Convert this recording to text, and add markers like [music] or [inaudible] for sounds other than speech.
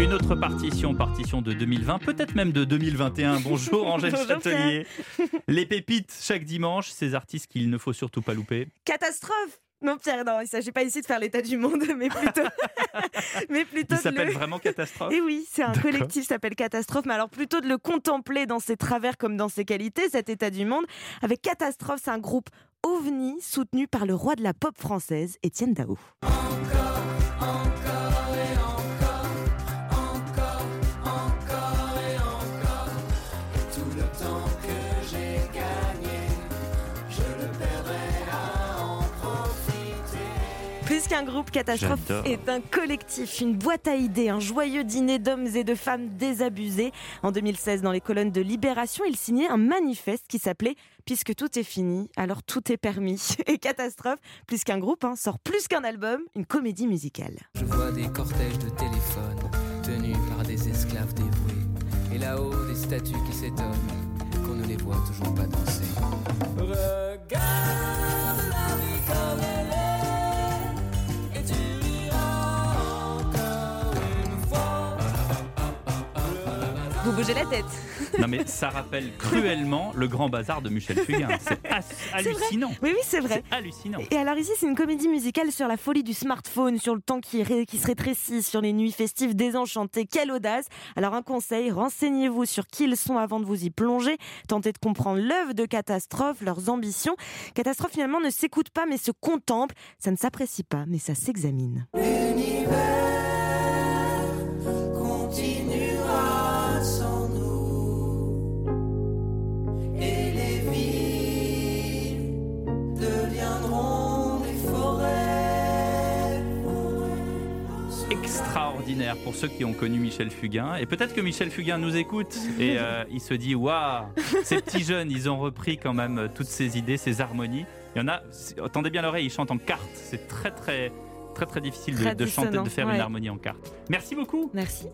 Une autre partition, partition de 2020, peut-être même de 2021. [laughs] Bonjour Angèle Bonjour, Châtelier. Les pépites chaque dimanche, ces artistes qu'il ne faut surtout pas louper. Catastrophe non, Pierre, non, il ne s'agit pas ici de faire l'état du monde, [laughs] mais plutôt. [laughs] mais plutôt Il s'appelle le- vraiment Catastrophe Et oui, c'est un collectif qui s'appelle Catastrophe, mais alors plutôt de le contempler dans ses travers comme dans ses qualités, cet état du monde. Avec Catastrophe, c'est un groupe ovni soutenu par le roi de la pop française, Étienne Dao. Plus qu'un groupe, Catastrophe est un collectif, une boîte à idées, un joyeux dîner d'hommes et de femmes désabusés. En 2016, dans les colonnes de Libération, il signait un manifeste qui s'appelait Puisque tout est fini, alors tout est permis. Et Catastrophe, plus qu'un groupe, hein, sort plus qu'un album, une comédie musicale. Je vois des cortèges de téléphones tenus par des esclaves dévoués. Et là-haut, des statues qui s'étonnent qu'on ne les voit toujours pas danser. Vous bougez la tête. Non mais ça rappelle cruellement le grand bazar de Michel Fugain. C'est [laughs] hallucinant. Oui, oui, c'est vrai. C'est hallucinant. Et alors ici, c'est une comédie musicale sur la folie du smartphone, sur le temps qui, ré- qui se rétrécit, sur les nuits festives désenchantées. Quelle audace Alors un conseil, renseignez-vous sur qui ils sont avant de vous y plonger. Tentez de comprendre l'œuvre de Catastrophe, leurs ambitions. Catastrophe finalement ne s'écoute pas mais se contemple. Ça ne s'apprécie pas mais ça s'examine. Extraordinaire pour ceux qui ont connu Michel Fugain. Et peut-être que Michel Fugain nous écoute [laughs] et euh, il se dit Waouh, ces petits jeunes, ils ont repris quand même euh, toutes ces idées, ces harmonies. Il y en a, attendez bien l'oreille, ils chantent en quarte. C'est très très très très difficile de, Très de chanter, de faire une harmonie en quarte. Merci beaucoup. Merci.